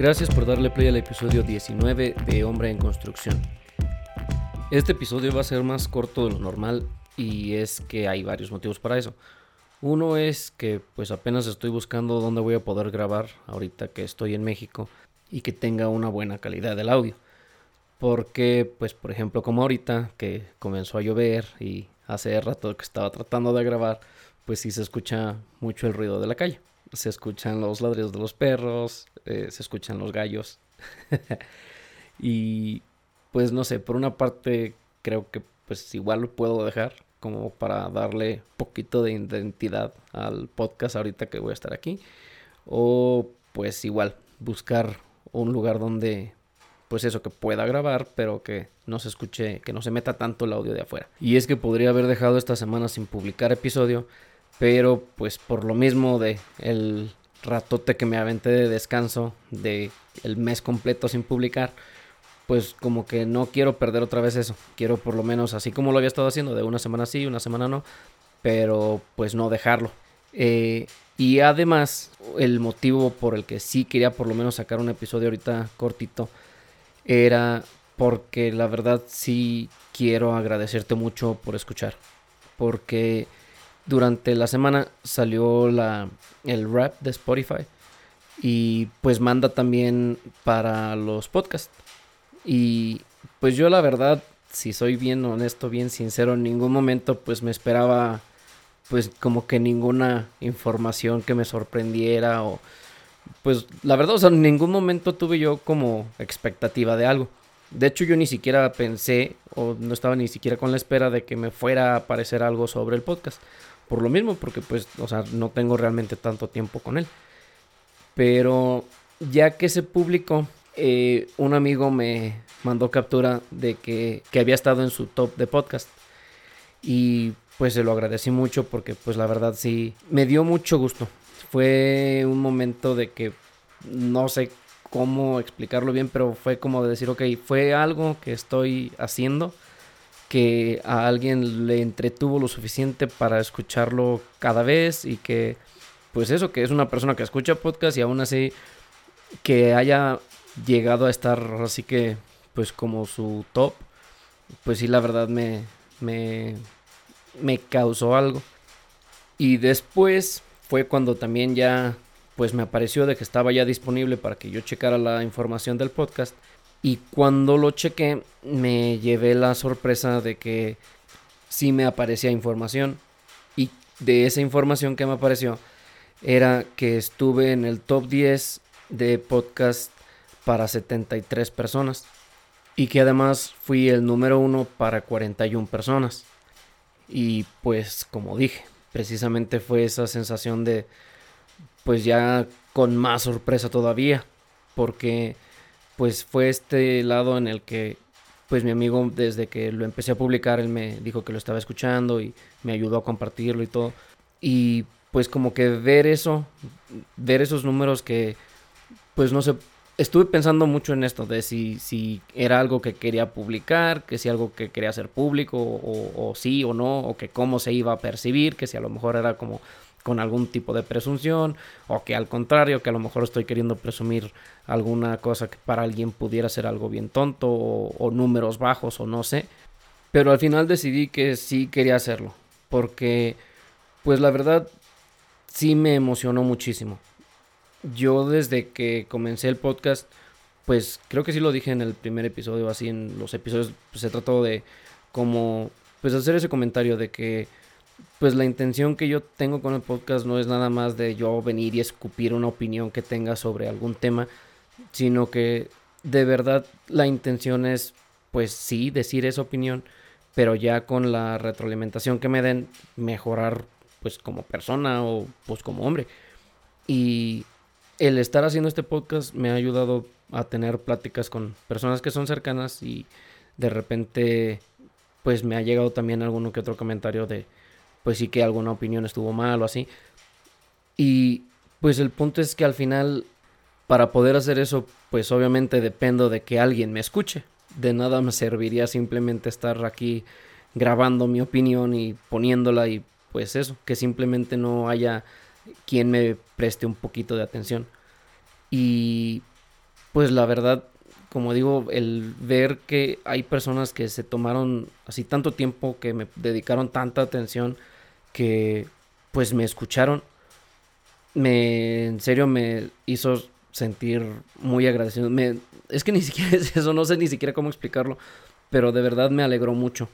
Gracias por darle play al episodio 19 de Hombre en Construcción. Este episodio va a ser más corto de lo normal y es que hay varios motivos para eso. Uno es que pues apenas estoy buscando dónde voy a poder grabar ahorita que estoy en México y que tenga una buena calidad del audio. Porque pues por ejemplo como ahorita que comenzó a llover y hace rato que estaba tratando de grabar, pues sí se escucha mucho el ruido de la calle se escuchan los ladridos de los perros, eh, se escuchan los gallos. y pues no sé, por una parte creo que pues igual lo puedo dejar como para darle poquito de identidad al podcast ahorita que voy a estar aquí. O pues igual buscar un lugar donde pues eso que pueda grabar, pero que no se escuche, que no se meta tanto el audio de afuera. Y es que podría haber dejado esta semana sin publicar episodio, pero pues por lo mismo de el ratote que me aventé de descanso de el mes completo sin publicar, pues como que no quiero perder otra vez eso. Quiero por lo menos así como lo había estado haciendo, de una semana sí, una semana no, pero pues no dejarlo. Eh, y además, el motivo por el que sí quería por lo menos sacar un episodio ahorita cortito era porque la verdad sí quiero agradecerte mucho por escuchar. Porque durante la semana salió la, el rap de Spotify y pues manda también para los podcasts. Y pues yo la verdad, si soy bien honesto, bien sincero, en ningún momento pues me esperaba pues como que ninguna información que me sorprendiera o pues la verdad, o sea, en ningún momento tuve yo como expectativa de algo. De hecho, yo ni siquiera pensé o no estaba ni siquiera con la espera de que me fuera a aparecer algo sobre el podcast por lo mismo, porque pues, o sea, no tengo realmente tanto tiempo con él. Pero ya que se publicó, eh, un amigo me mandó captura de que, que había estado en su top de podcast. Y pues se lo agradecí mucho porque pues la verdad sí, me dio mucho gusto. Fue un momento de que no sé cómo explicarlo bien, pero fue como de decir, ok, fue algo que estoy haciendo que a alguien le entretuvo lo suficiente para escucharlo cada vez y que, pues eso, que es una persona que escucha podcast y aún así que haya llegado a estar así que, pues como su top, pues sí, la verdad me, me, me causó algo. Y después fue cuando también ya, pues me apareció de que estaba ya disponible para que yo checara la información del podcast y cuando lo chequé, me llevé la sorpresa de que sí me aparecía información. Y de esa información que me apareció, era que estuve en el top 10 de podcast para 73 personas. Y que además fui el número uno para 41 personas. Y pues como dije, precisamente fue esa sensación de, pues ya con más sorpresa todavía. Porque pues fue este lado en el que pues mi amigo desde que lo empecé a publicar él me dijo que lo estaba escuchando y me ayudó a compartirlo y todo. Y pues como que ver eso ver esos números que pues no sé estuve pensando mucho en esto de si, si era algo que quería publicar que si algo que quería hacer público o, o sí o no o que cómo se iba a percibir que si a lo mejor era como con algún tipo de presunción o que al contrario, que a lo mejor estoy queriendo presumir alguna cosa que para alguien pudiera ser algo bien tonto o, números bajos o no sé. Pero al final decidí que sí quería hacerlo porque pues la verdad sí me emocionó muchísimo. Yo desde que comencé el podcast pues creo que sí lo dije en el primer episodio, así en los episodios pues, se trató de como pues hacer ese comentario de que pues la intención que yo tengo con el podcast no es nada más de yo venir y escupir una opinión que tenga sobre algún tema, sino que de verdad la intención es, pues sí, decir esa opinión, pero ya con la retroalimentación que me den, mejorar pues como persona o pues como hombre. Y el estar haciendo este podcast me ha ayudado a tener pláticas con personas que son cercanas y de repente pues me ha llegado también alguno que otro comentario de pues sí que alguna opinión estuvo mal o así. Y pues el punto es que al final, para poder hacer eso, pues obviamente dependo de que alguien me escuche. De nada me serviría simplemente estar aquí grabando mi opinión y poniéndola y pues eso, que simplemente no haya quien me preste un poquito de atención. Y pues la verdad, como digo, el ver que hay personas que se tomaron así tanto tiempo, que me dedicaron tanta atención, que pues me escucharon, me, en serio me hizo sentir muy agradecido. Me, es que ni siquiera es eso, no sé ni siquiera cómo explicarlo, pero de verdad me alegró mucho.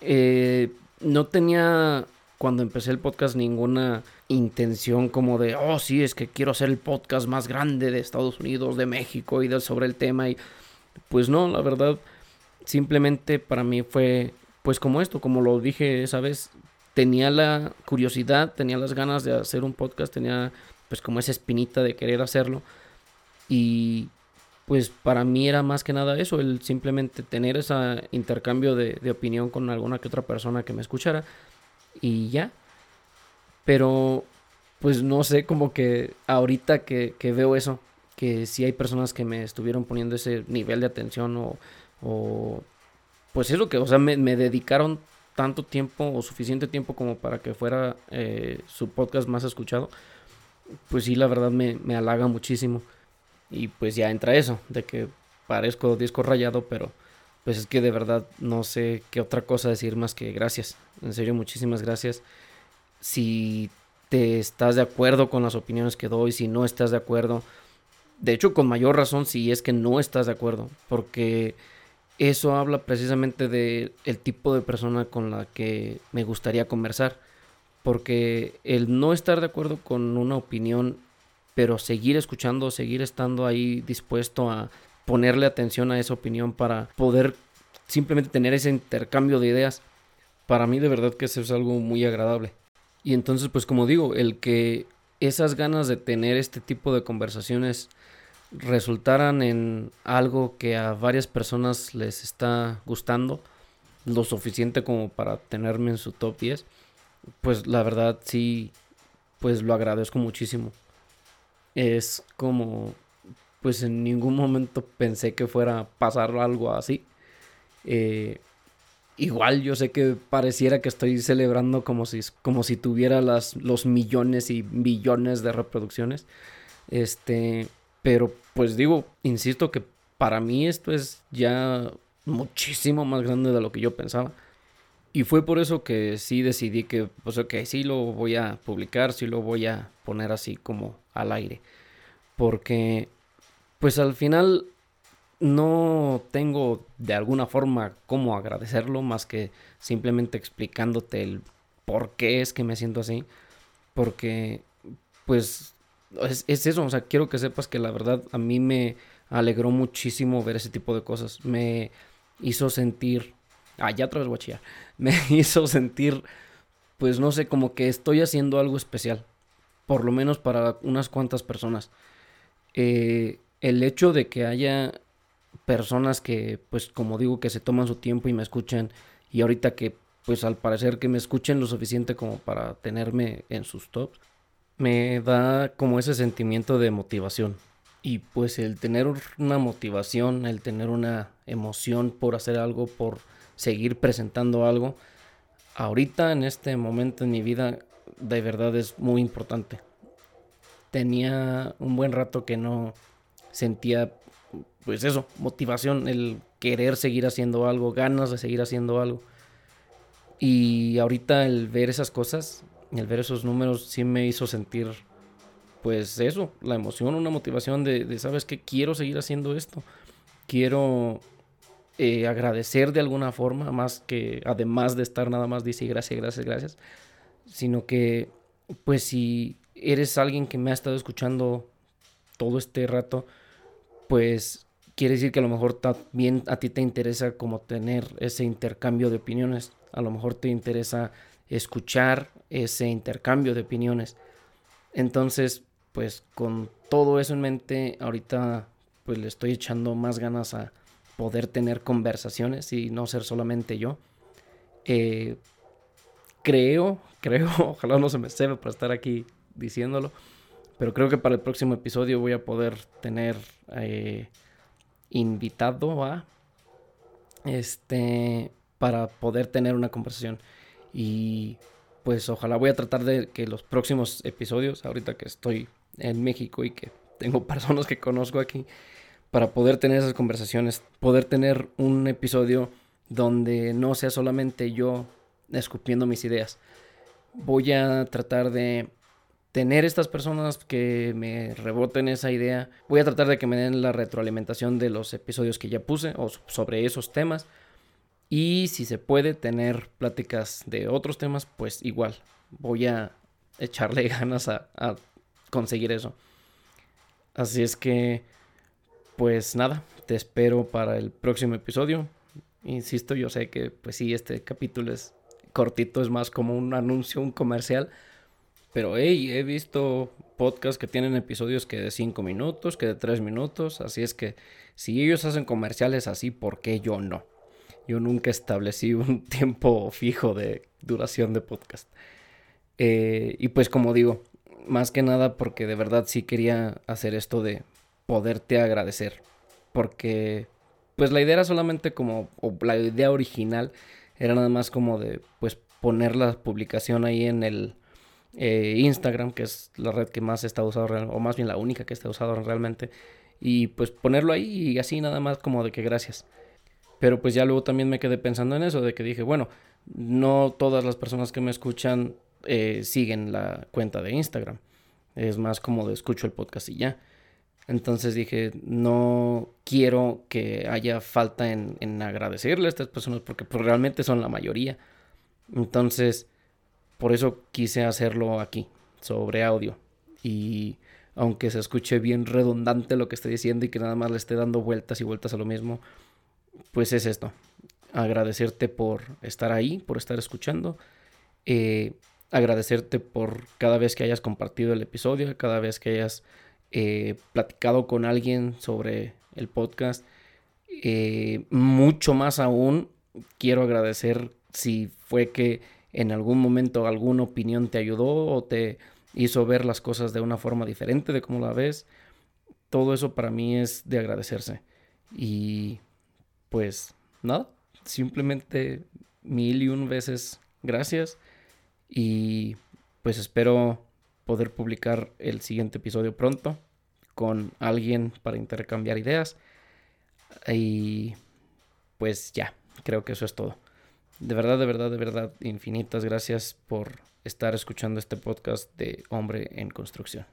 Eh, no tenía cuando empecé el podcast ninguna intención como de, oh sí, es que quiero hacer el podcast más grande de Estados Unidos, de México y de, sobre el tema. Y pues no, la verdad, simplemente para mí fue pues como esto, como lo dije esa vez, tenía la curiosidad, tenía las ganas de hacer un podcast, tenía pues como esa espinita de querer hacerlo. Y pues para mí era más que nada eso, el simplemente tener ese intercambio de, opinión con alguna que otra persona que me escuchara y ya. Pero pues no sé, como que ahorita que, veo eso, que si hay personas que me estuvieron poniendo ese nivel de atención o, o pues eso que, o sea, me, me dedicaron tanto tiempo o suficiente tiempo como para que fuera eh, su podcast más escuchado, pues sí, la verdad me, me, halaga muchísimo. Y pues ya entra eso, de que parezco disco rayado, pero pues es que de verdad no sé qué otra cosa decir más que gracias. En serio, muchísimas gracias. Si te estás de acuerdo con las opiniones que doy, si no estás de acuerdo, de hecho con mayor razón si es que no estás de acuerdo, porque eso habla precisamente de tipo de persona con la que me gustaría conversar. Porque el no estar de acuerdo con una opinión, pero seguir escuchando, seguir estando ahí dispuesto a ponerle atención a esa opinión para poder simplemente tener ese intercambio de ideas, para mí de verdad que eso es algo muy agradable. Y entonces, pues como digo, el que esas ganas de tener este tipo de conversaciones resultaran en algo que a varias personas les está gustando lo suficiente como para tenerme en su top 10, pues la verdad sí, pues lo agradezco muchísimo. Es como, pues en ningún momento pensé que fuera a pasar algo así. Eh, igual yo sé que pareciera que estoy celebrando como si, como si tuviera las, los millones y billones de reproducciones. Este, pero pues digo, insisto que para mí esto es ya muchísimo más grande de lo que yo pensaba. Y fue por eso que sí decidí que, pues ok, sí lo voy a publicar, sí lo voy a poner así como al aire. Porque, pues al final no tengo de alguna forma cómo agradecerlo más que simplemente explicándote el por qué es que me siento así. Porque, pues es, eso, o sea, quiero que sepas que la verdad a mí me alegró muchísimo ver ese tipo de cosas. Me hizo sentir, ah, ya otra vez guachilla, me hizo sentir, pues no sé, como que estoy haciendo algo especial, por lo menos para unas cuantas personas. Eh, el hecho de que haya personas que, pues como digo, que se toman su tiempo y me escuchan, y ahorita que, pues al parecer que me escuchen lo suficiente como para tenerme en sus tops, me da como ese sentimiento de motivación. Y pues el tener una motivación, el tener una emoción por hacer algo, por seguir presentando algo, ahorita en este momento en mi vida de verdad es muy importante. Tenía un buen rato que no sentía pues eso, motivación, el querer seguir haciendo algo, ganas de seguir haciendo algo. Y ahorita el ver esas cosas el ver esos números sí me hizo sentir, pues eso, la emoción, una motivación de, ¿sabes qué? Quiero seguir haciendo esto. Quiero eh, agradecer de alguna forma, más que además de estar nada más dice gracias, gracias, gracias, sino que, pues si eres alguien que me ha estado escuchando todo este rato, pues quiere decir que a lo mejor también a ti te interesa como tener ese intercambio de opiniones, a lo mejor te interesa escuchar ese intercambio de opiniones. Entonces, pues con todo eso en mente, ahorita pues le estoy echando más ganas a poder tener conversaciones y no ser solamente yo. Eh, creo, creo, ojalá no se me sepa para estar aquí diciéndolo, pero creo que para el próximo episodio voy a poder tener eh, invitado a este para poder tener una conversación y pues ojalá voy a tratar de que los próximos episodios, ahorita que estoy en México y que tengo personas que conozco aquí, para poder tener esas conversaciones, poder tener un episodio donde no sea solamente yo escupiendo mis ideas. Voy a tratar de tener estas personas que me reboten esa idea. Voy a tratar de que me den la retroalimentación de los episodios que ya puse o sobre esos temas. Y si se puede tener pláticas de otros temas, pues igual voy a echarle ganas a, conseguir eso. Así es que, pues nada, te espero para el próximo episodio. Insisto, yo sé que, pues sí, este capítulo es cortito, es más como un anuncio, un comercial. Pero hey, he visto podcasts que tienen episodios que de 5 minutos, que de 3 minutos. Así es que si ellos hacen comerciales así, ¿por qué yo no? Yo nunca establecí un tiempo fijo de duración de podcast. Eh, y pues como digo, más que nada porque de verdad sí quería hacer esto de poderte agradecer. Porque pues la idea era solamente como, o la idea original era nada más como de pues poner la publicación ahí en el eh, Instagram, que es la red que más está usado, o más bien la única que está usado realmente, y pues ponerlo ahí y así nada más como de que gracias. Pero pues ya luego también me quedé pensando en eso, de que dije, bueno, no todas las personas que me escuchan eh, siguen la cuenta de Instagram. Es más como de escucho el podcast y ya. Entonces dije, no quiero que haya falta en, en agradecerle a estas personas porque pues, realmente son la mayoría. Entonces, por eso quise hacerlo aquí, sobre audio. Y aunque se escuche bien redundante lo que estoy diciendo y que nada más le esté dando vueltas y vueltas a lo mismo, pues es esto. Agradecerte por estar ahí, por estar escuchando. Eh, agradecerte por cada vez que hayas compartido el episodio, cada vez que hayas eh, platicado con alguien sobre el podcast. Eh, mucho más aún, quiero agradecer si fue que en algún momento alguna opinión te ayudó o te hizo ver las cosas de una forma diferente de cómo la ves. Todo eso para mí es de agradecerse. Y pues nada, simplemente mil y un veces gracias. Y pues espero poder publicar el siguiente episodio pronto con alguien para intercambiar ideas. Y pues ya, creo que eso es todo. De verdad, de verdad, de verdad, infinitas gracias por estar escuchando este podcast de Hombre en Construcción.